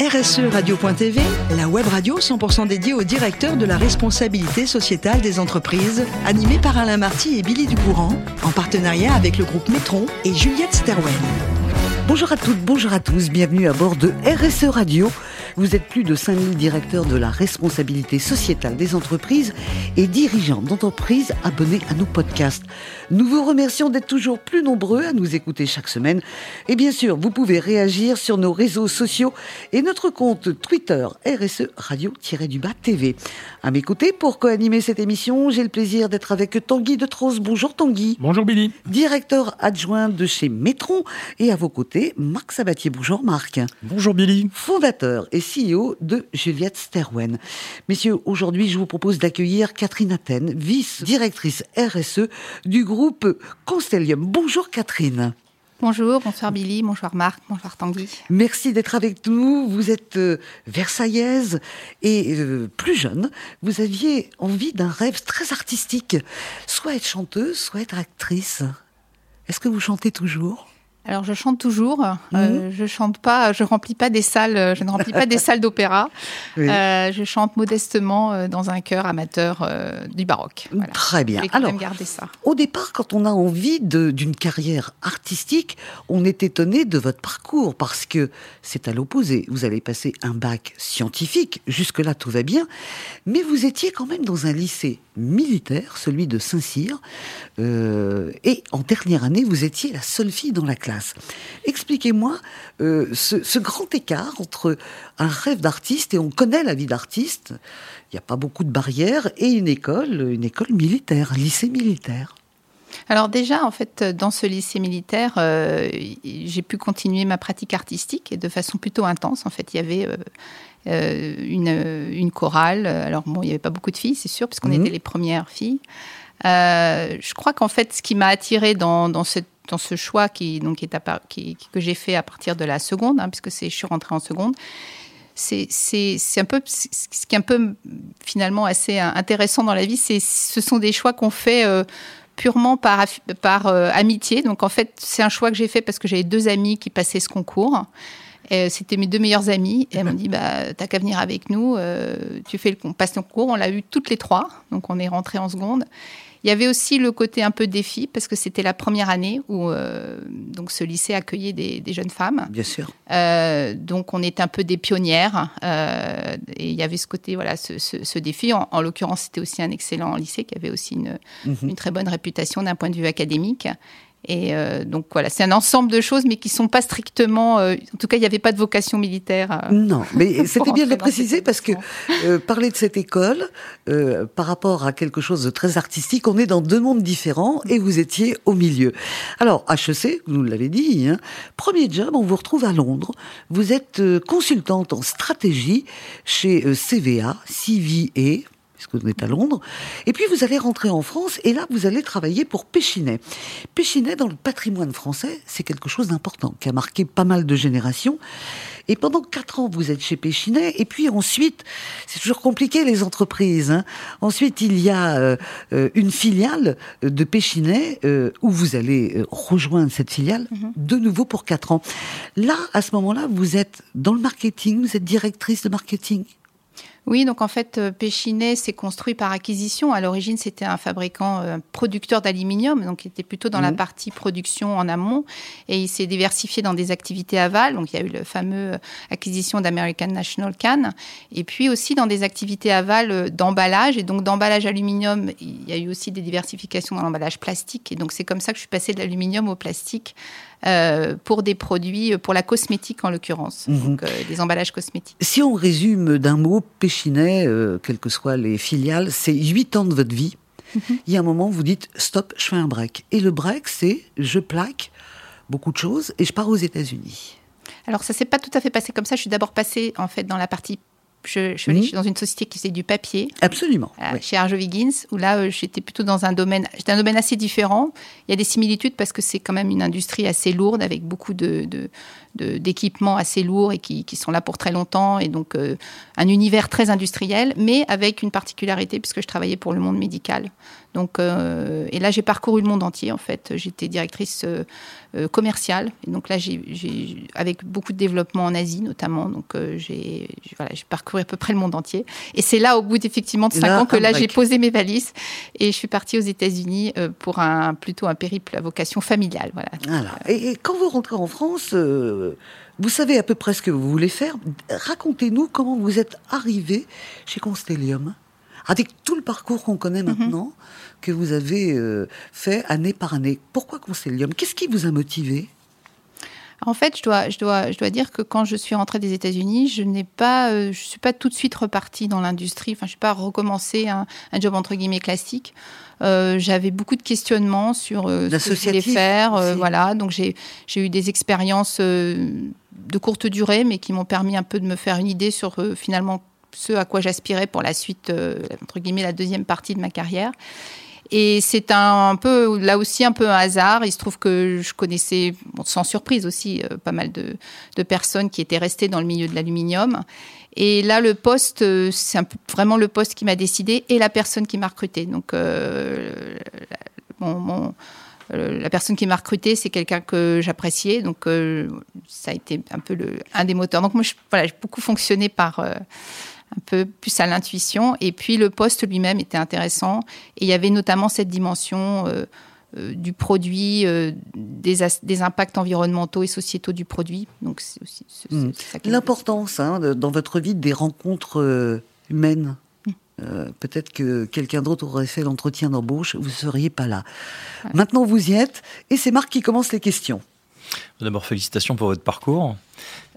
RSE Radio.tv, la web radio 100% dédiée au directeur de la responsabilité sociétale des entreprises, animée par Alain Marty et Billy Ducourant, en partenariat avec le groupe Metron et Juliette Sterwen. Bonjour à toutes, bonjour à tous, bienvenue à bord de RSE Radio. Vous êtes plus de 5000 directeurs de la responsabilité sociétale des entreprises et dirigeants d'entreprises abonnés à nos podcasts. Nous vous remercions d'être toujours plus nombreux à nous écouter chaque semaine. Et bien sûr, vous pouvez réagir sur nos réseaux sociaux et notre compte Twitter RSE Radio-du-Bas TV. À mes côtés, pour co-animer cette émission, j'ai le plaisir d'être avec Tanguy de Tros. Bonjour Tanguy. Bonjour Billy. Directeur adjoint de chez Metron. Et à vos côtés, Marc Sabatier. Bonjour Marc. Bonjour Billy. Fondateur et CEO de Juliette Sterwen. Messieurs, aujourd'hui, je vous propose d'accueillir Catherine Athènes, vice-directrice RSE du groupe Constellium. Bonjour Catherine. Bonjour, bonsoir Billy, bonsoir Marc, bonsoir Tanguy. Merci d'être avec nous. Vous êtes euh, versaillaise et euh, plus jeune. Vous aviez envie d'un rêve très artistique, soit être chanteuse, soit être actrice. Est-ce que vous chantez toujours? Alors je chante toujours. Euh, je chante pas, je remplis pas des salles, je ne remplis pas des salles d'opéra. Euh, je chante modestement euh, dans un chœur amateur euh, du baroque. Voilà. Très bien. Alors, garder ça. au départ, quand on a envie d'une carrière artistique, on est étonné de votre parcours parce que c'est à l'opposé. Vous allez passer un bac scientifique, jusque là tout va bien, mais vous étiez quand même dans un lycée militaire, celui de Saint-Cyr, euh, et en dernière année, vous étiez la seule fille dans la classe. Expliquez-moi euh, ce, ce, grand écart entre un rêve d'artiste, et on connaît la vie d'artiste, il n'y a pas beaucoup de barrières, et une école, une école militaire, un lycée militaire. Alors déjà, en fait, dans ce lycée militaire, euh, j'ai pu continuer ma pratique artistique et de façon plutôt intense. En fait, il y avait euh, euh, une, une, chorale. Alors bon, il n'y avait pas beaucoup de filles, c'est sûr, puisqu'on mmh. était les premières filles. Je crois qu'en fait, ce qui m'a attiré dans, dans, cette, dans, ce choix qui, donc, est que j'ai fait à partir de la seconde, hein, puisque je suis rentrée en seconde, c'est un peu ce qui est un peu finalement assez intéressant dans la vie, c'est ce sont des choix qu'on fait euh, purement par, par euh, amitié. Donc en fait, c'est un choix que j'ai fait parce que j'avais deux amis qui passaient ce concours. C'était mes deux meilleures amies. Et elles m'ont dit bah, T'as qu'à venir avec nous. Euh, tu fais le, passe ton concours. On l'a eu toutes les trois. Donc, on est rentrés en seconde. Il y avait aussi le côté un peu défi, parce que c'était la première année où euh, donc ce lycée accueillait des, des jeunes femmes. Bien sûr. Euh, donc on était un peu des pionnières, euh, et il y avait ce côté, voilà, ce, ce, ce défi. En, en l'occurrence, c'était aussi un excellent lycée qui avait aussi une, une très bonne réputation d'un point de vue académique. Et euh, donc voilà, c'est un ensemble de choses, mais qui sont pas strictement. Euh, en tout cas, il n'y avait pas de vocation militaire. Euh, non, mais c'était bien de le préciser parce que euh, parler de cette école euh, par rapport à quelque chose de très artistique, on est dans deux mondes différents et vous étiez au milieu. Alors HEC, vous nous l'avez dit, hein, premier job, on vous retrouve à Londres. Vous êtes consultante en stratégie chez CVA, CVA puisque vous êtes à Londres. Et puis vous allez rentrer en France et là vous allez travailler pour Péchinet. Péchinet dans le patrimoine français, c'est quelque chose d'important qui a marqué pas mal de générations. Et pendant quatre ans, vous êtes chez Péchinet. Et puis ensuite, c'est toujours compliqué les entreprises. Hein. Ensuite, il y a euh, une filiale de Péchinet euh, où vous allez rejoindre cette filiale mm -hmm. de nouveau pour quatre ans. Là, à ce moment-là, vous êtes dans le marketing, vous êtes directrice de marketing. Oui, donc en fait, Péchinet s'est construit par acquisition. À l'origine, c'était un fabricant, un producteur d'aluminium, donc il était plutôt dans mmh. la partie production en amont, et il s'est diversifié dans des activités aval. Donc il y a eu le fameux acquisition d'American National Can, et puis aussi dans des activités aval d'emballage. Et donc d'emballage aluminium, il y a eu aussi des diversifications dans l'emballage plastique. Et donc c'est comme ça que je suis passée de l'aluminium au plastique. Euh, pour des produits, pour la cosmétique en l'occurrence, mmh. donc euh, des emballages cosmétiques. Si on résume d'un mot, Péchinet, euh, quelles que soient les filiales, c'est 8 ans de votre vie. Mmh. Il y a un moment où vous dites stop, je fais un break. Et le break, c'est je plaque beaucoup de choses et je pars aux États-Unis. Alors ça s'est pas tout à fait passé comme ça. Je suis d'abord passée en fait dans la partie je, je suis mmh. dans une société qui faisait du papier. Absolument. Euh, oui. Chez Arjowiggins, où là, euh, j'étais plutôt dans un domaine, j'étais un domaine assez différent. Il y a des similitudes parce que c'est quand même une industrie assez lourde avec beaucoup de, de, d'équipements assez lourds et qui, qui, sont là pour très longtemps, et donc un univers très industriel, mais avec une particularité puisque je travaillais pour le monde médical. Donc, euh, et là, j'ai parcouru le monde entier, en fait. J'étais directrice euh, euh, commerciale. Et donc là, j'ai, avec beaucoup de développement en Asie, notamment. Donc, j'ai, voilà, j'ai parcouru à peu près le monde entier. Et c'est là, au bout d'effectivement de cinq ans, que là, j'ai posé mes valises et je suis partie aux États-Unis pour un, plutôt un périple à vocation familiale. Voilà. voilà. Et, quand vous rentrez en France, vous savez à peu près ce que vous voulez faire. Racontez-nous comment vous êtes arrivé chez Constellium avec tout le parcours qu'on connaît mhm. maintenant, que vous avez euh, fait année par année. Pourquoi Constellium? Qu'est-ce qui vous a motivé? En fait, je dois, je, dois, je dois dire que quand je suis rentrée des États-Unis, je n'ai pas, euh, je suis pas tout de suite repartie dans l'industrie. Enfin, je suis pas recommencé un, un job entre guillemets classique. Euh, j'avais beaucoup de questionnements sur ce que je voulais faire. voilà, donc j'ai eu des expériences de courte durée, mais qui m'ont permis un peu de me faire une idée sur finalement ce à quoi j'aspirais pour la suite, euh, entre guillemets, la deuxième partie de ma carrière. Et c'est un, peu, là aussi, un peu un hasard. Il se trouve que je connaissais, sans surprise aussi, euh, pas mal de, personnes qui étaient restées dans le milieu de l'aluminium. Et là, le poste, euh, c'est vraiment le poste qui m'a décidé et la personne qui m'a recruté. Donc, la personne qui m'a recruté, c'est quelqu'un que j'appréciais. Donc, ça a été un peu un des moteurs. Donc, moi, j'ai beaucoup fonctionné par un peu plus à l'intuition. Et puis le poste lui-même était intéressant. Et il y avait notamment cette dimension euh, euh, du produit, euh, des, des, impacts environnementaux et sociétaux du produit. Donc c'est aussi hmm. l'importance hein, dans votre vie des rencontres humaines. Hmm. Peut-être que quelqu'un d'autre aurait fait l'entretien d'embauche, vous ne seriez pas là. Maintenant, vous y êtes, et c'est Marc qui commence les questions. D'abord, félicitations pour votre parcours.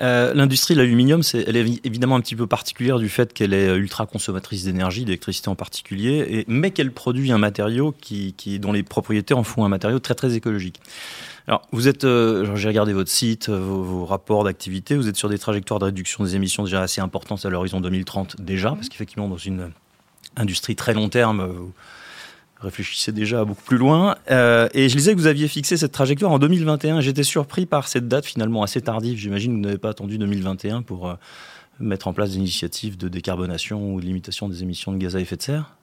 Euh, l'industrie de l'aluminium, elle est évidemment un petit peu particulière du fait qu'elle est ultra consommatrice d'énergie, d'électricité en particulier, mais qu'elle produit un matériau qui, dont les propriétés en font un matériau très très écologique. Alors, vous êtes, euh, j'ai regardé votre site, vos, rapports d'activité, vous êtes sur des trajectoires de réduction des émissions déjà assez importantes à l'horizon 2030 déjà, parce qu'effectivement, dans une industrie très long terme, réfléchissez déjà beaucoup plus loin. Euh, et je disais que vous aviez fixé cette trajectoire en 2021. J'étais surpris par cette date finalement assez tardive. J'imagine que vous n'avez pas attendu 2021 pour euh, mettre en place des initiatives de décarbonation ou de limitation des émissions de gaz à effet de serre.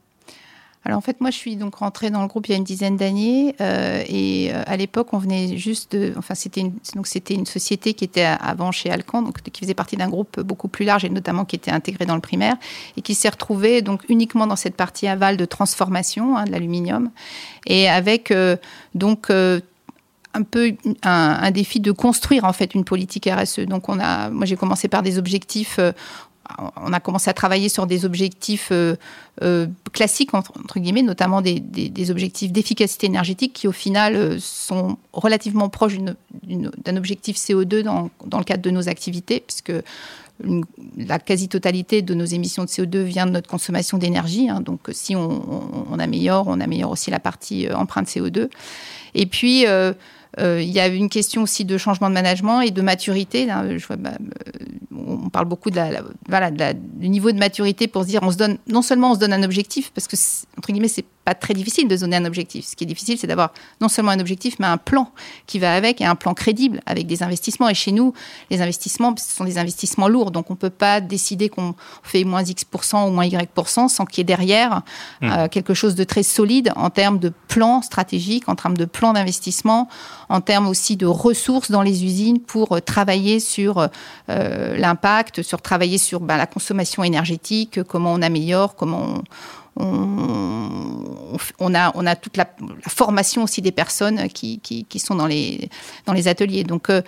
Alors en fait, moi, je suis donc rentrée dans le groupe il y a une dizaine d'années euh, et euh, à l'époque, on venait juste de, enfin, c'était une, donc c'était une société qui était avant chez Alcan, donc qui faisait partie d'un groupe beaucoup plus large et notamment qui était intégré dans le primaire et qui s'est retrouvée donc uniquement dans cette partie aval de transformation hein, de l'aluminium et avec euh, donc un peu un, défi de construire en fait une politique RSE. Donc on a, moi j'ai commencé par des objectifs on a commencé à travailler sur des objectifs euh, euh, classiques, entre, guillemets, notamment des, objectifs d'efficacité énergétique qui, au final, euh, sont relativement proches d'un objectif CO2 dans, le cadre de nos activités, puisque la quasi-totalité de nos émissions de CO2 vient de notre consommation d'énergie. Hein. donc, si on, améliore, on améliore aussi la partie empreinte CO2. Et puis, euh, il y a une question aussi de changement de management et de maturité. Bah, euh, on parle beaucoup de du niveau de maturité pour se dire, on se donne, non seulement on se donne un objectif, parce que, entre guillemets, c'est pas très difficile de donner un objectif. Ce qui est difficile, c'est d'avoir non seulement un objectif, mais un plan qui va avec et un plan crédible avec des investissements. Et chez nous, les investissements, ce sont des investissements lourds. Donc, on peut pas décider qu'on fait moins X% ou moins Y% sans qu'il y ait derrière mmh. euh, quelque chose de très solide en termes de plan stratégique, en termes de plan d'investissement, en termes aussi de ressources dans les usines pour euh, travailler sur euh, l'impact, sur travailler sur ben, la consommation énergétique, comment on améliore, comment on on, a, on a toute la, formation aussi des personnes qui, sont dans les, dans les ateliers. Donc, euh,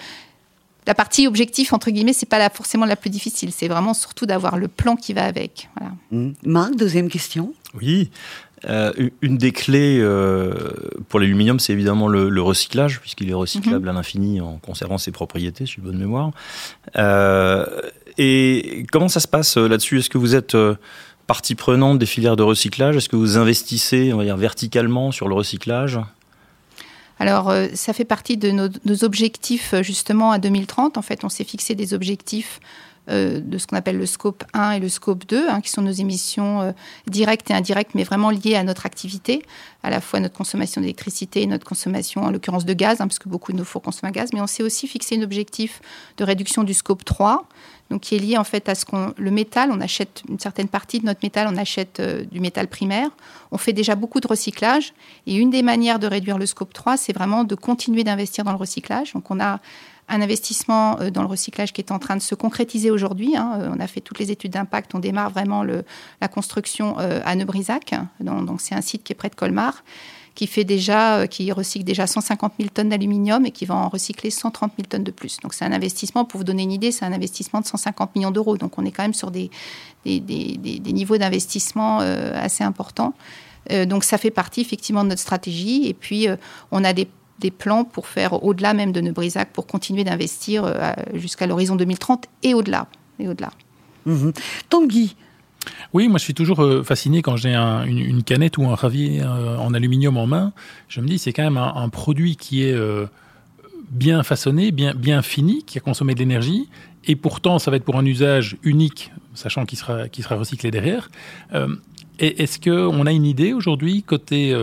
la partie objectif, entre guillemets, c'est pas forcément la plus difficile. C'est vraiment surtout d'avoir le plan qui va avec. Mmh. Marc, deuxième question. Oui. Euh, une des clés euh, pour l'aluminium, c'est évidemment le, recyclage, puisqu'il est recyclable mmh. à l'infini en conservant ses propriétés, si j'ai bonne mémoire. et comment ça se passe là-dessus? Est-ce que vous êtes partie prenante des filières de recyclage Est-ce que vous investissez, verticalement sur le recyclage? Alors, euh, ça fait partie de nos, objectifs justement à 2030. En fait, on s'est fixé des objectifs de ce qu'on appelle le scope 1 et le scope 2, hein, qui sont nos émissions directes et indirectes, mais vraiment liées à notre activité, à la fois notre consommation d'électricité et notre consommation, en l'occurrence de gaz, hein, parce que beaucoup de nos fours consomment un gaz, mais on s'est aussi fixé un objectif de réduction du scope 3, donc qui est lié en fait à ce qu'on le métal, on achète une certaine partie de notre métal, on achète euh, du métal primaire. On fait déjà beaucoup de recyclage et une des manières de réduire le scope 3, c'est vraiment de continuer d'investir dans le recyclage. Donc on a un investissement euh, dans le recyclage qui est en train de se concrétiser aujourd'hui. Hein. Euh, on a fait toutes les études d'impact, on démarre vraiment la construction à Neubrisac. Donc c'est un site qui est près de Colmar qui fait déjà, euh, qui recycle déjà 150 000 tonnes d'aluminium et qui va en recycler 130 000 tonnes de plus. Donc c'est un investissement, pour vous donner une idée, c'est un investissement de 150 millions d'euros. Donc on est quand même sur des, des, niveaux d'investissement euh, assez importants. Euh, donc ça fait partie effectivement de notre stratégie. Et puis on a des des plans pour faire au-delà même de Neubrisac, pour continuer d'investir jusqu'à l'horizon 2030 et au-delà. Et au-delà. Mmh. Tanguy, oui, moi je suis toujours euh, fasciné quand j'ai une, canette ou un ravier euh, en aluminium en main. Je me dis c'est quand même un, produit qui est euh, bien façonné, bien, bien fini, qui a consommé de l'énergie, et pourtant ça va être pour un usage unique, sachant qu'il sera, sera recyclé derrière. Est-ce qu'on a une idée aujourd'hui côté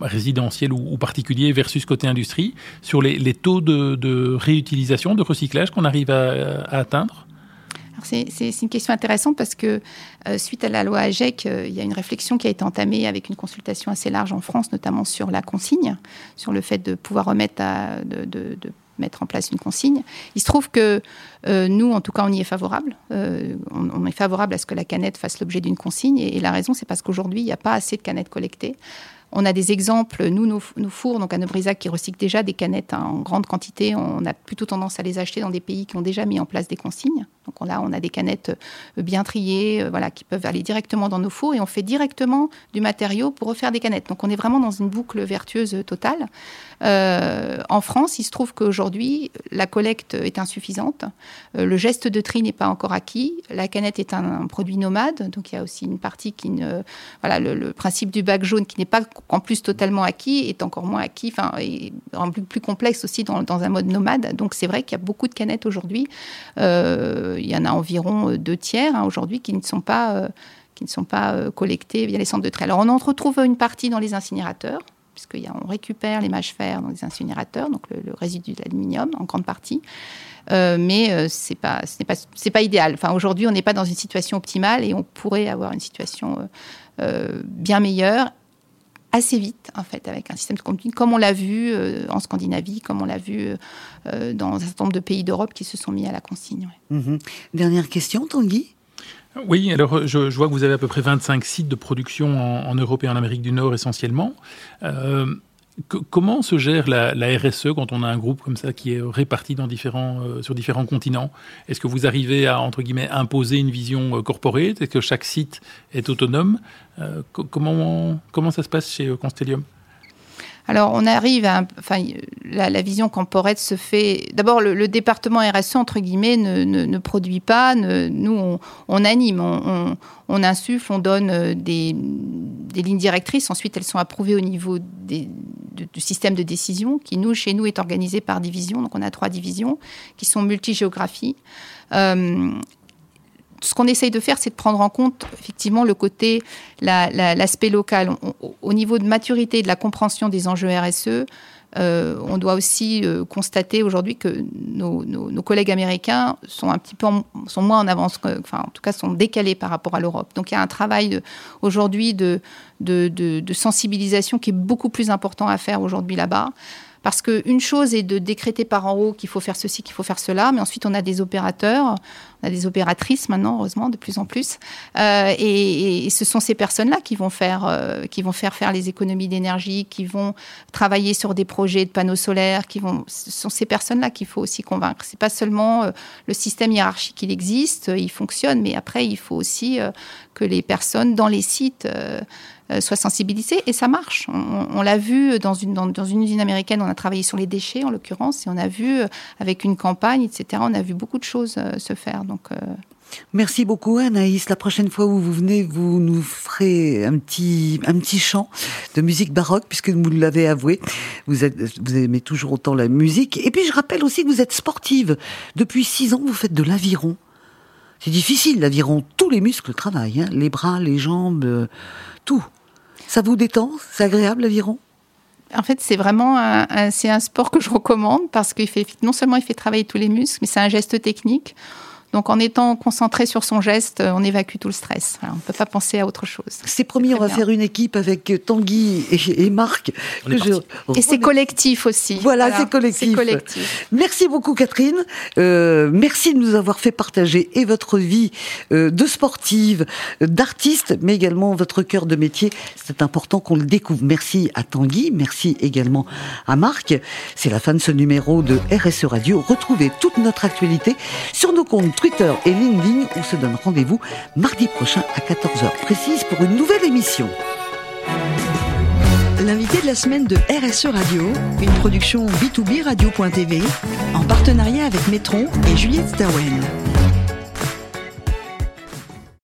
résidentiel ou, particulier versus côté industrie sur les, taux de, réutilisation, de recyclage qu'on arrive à atteindre? C'est une question intéressante parce que euh, suite à la loi AGEC, euh, il y a une réflexion qui a été entamée avec une consultation assez large en France, notamment sur la consigne, sur le fait de pouvoir remettre à, mettre en place une consigne. Il se trouve que euh, nous, en tout cas, on y est favorable. on, est favorable à ce que la canette fasse l'objet d'une consigne. Et, la raison, c'est parce qu'aujourd'hui, il n'y a pas assez de canettes collectées. On a des exemples, nous, nos, fours, donc à Neubrisac, qui recyclent déjà des canettes en grande quantité. On a plutôt tendance à les acheter dans des pays qui ont déjà mis en place des consignes. Donc là, on a des canettes euh, bien triées, euh, voilà, qui peuvent aller directement dans nos fours et on fait directement du matériau pour refaire des canettes. Donc on est vraiment dans une boucle vertueuse totale. Euh, en France, il se trouve qu'aujourd'hui, la collecte est insuffisante. le geste de tri n'est pas encore acquis. La canette est un, produit nomade, donc il y a aussi une partie qui ne, voilà, le principe du bac jaune qui n'est pas en plus totalement acquis, est encore moins acquis, enfin, et plus, plus complexe aussi dans, un mode nomade. Donc c'est vrai qu'il y a beaucoup de canettes aujourd'hui. Euh, il y en a environ euh, deux tiers hein, aujourd'hui qui ne sont pas, euh, qui ne sont pas collectés via les centres de tri. Alors on en retrouve une partie dans les incinérateurs puisqu'on récupère les mâches fer dans les incinérateurs, donc le, résidu de l'aluminium en grande partie. mais ce n'est pas, c'est pas idéal. Enfin, aujourd'hui, on n'est pas dans une situation optimale et on pourrait avoir une situation bien meilleure assez vite, en fait, avec un système de conduite, comme on l'a vu euh, en Scandinavie, comme on l'a vu euh, dans un certain nombre de pays d'Europe qui se sont mis à la consigne. Mhm. Dernière question, Tanguy? Oui, alors je, vois que vous avez à peu près 25 sites de production en, Europe et en Amérique du Nord essentiellement. Euh, comment se gère la, RSE quand on a un groupe comme ça qui est réparti euh, sur différents continents? Est-ce que vous arrivez à, imposer une vision euh, corporate? Est-ce que chaque site est autonome? Euh, comment, ça se passe chez Constellium? Alors, on arrive à. Enfin, la, vision corporate se fait. D'abord, le, département RSE, entre guillemets, ne, produit pas. nous, on, anime, on, insuffle, on donne euh, des, lignes directrices. Ensuite, elles sont approuvées au niveau du système de décision, qui, nous, chez nous, est organisé par division. Donc, on a trois divisions qui sont multigéographie. Euh, ce qu'on essaye de faire, c'est de prendre en compte effectivement le côté, l'aspect local. au niveau de maturité et de la compréhension des enjeux RSE, euh, on doit aussi euh, constater aujourd'hui que nos, collègues américains sont un petit peu moins en avance, enfin en tout cas sont décalés par rapport à l'Europe. Donc il y a un travail aujourd'hui de, de, sensibilisation qui est beaucoup plus important à faire aujourd'hui là-bas. Parce qu'une chose est de décréter par en haut qu'il faut faire ceci, qu'il faut faire cela, mais ensuite on a des opérateurs, on a des opératrices maintenant, heureusement, de plus en plus, euh, et, ce sont ces personnes-là qui vont faire, euh, qui vont faire faire les économies d'énergie, qui vont travailler sur des projets de panneaux solaires, qui vont, ce sont ces personnes-là qu'il faut aussi convaincre. C'est pas seulement euh, le système hiérarchique, il existe, il fonctionne, mais après il faut aussi que les personnes dans les sites euh, soient sensibilisés et ça marche. On, l'a vu dans une, dans, une usine américaine, on a travaillé sur les déchets en l'occurrence et on a vu euh, avec une campagne, etc., on a vu beaucoup de choses euh, se faire. Donc Merci beaucoup Anaïs. La prochaine fois où vous venez, vous nous ferez un petit, un petit chant de musique baroque, puisque vous l'avez avoué. Vous, vous aimez toujours autant la musique. Et puis je rappelle aussi que vous êtes sportive. Depuis six ans, vous faites de l'aviron. C'est difficile, l'aviron. Tous les muscles travaillent. Hein. Les bras, les jambes, euh, tout. Ça vous détend? C'est agréable l'aviron? En fait, c'est vraiment un, c'est un sport que je recommande parce qu'il fait non seulement il fait travailler tous les muscles, mais c'est un geste technique. Donc en étant concentré sur son geste, on évacue tout le stress. on ne peut pas penser à autre chose. C'est promis, on va faire une équipe avec Tanguy et, Marc. Et c'est collectif aussi. Voilà, c'est collectif. Merci beaucoup Catherine. Euh, merci de nous avoir fait partager et votre vie euh, de sportive, d'artiste, mais également votre cœur de métier. C'est important qu'on le découvre. Merci à Tanguy, merci également à Marc. C'est la fin de ce numéro de RSE Radio. Retrouvez toute notre actualité sur nos comptes Twitter et LinkedIn. On se donne rendez-vous mardi prochain à 14h précise pour une nouvelle émission. L'invité de la semaine de RSE Radio, une production B2B Radio.tv en partenariat avec Metron et Juliette Stawen.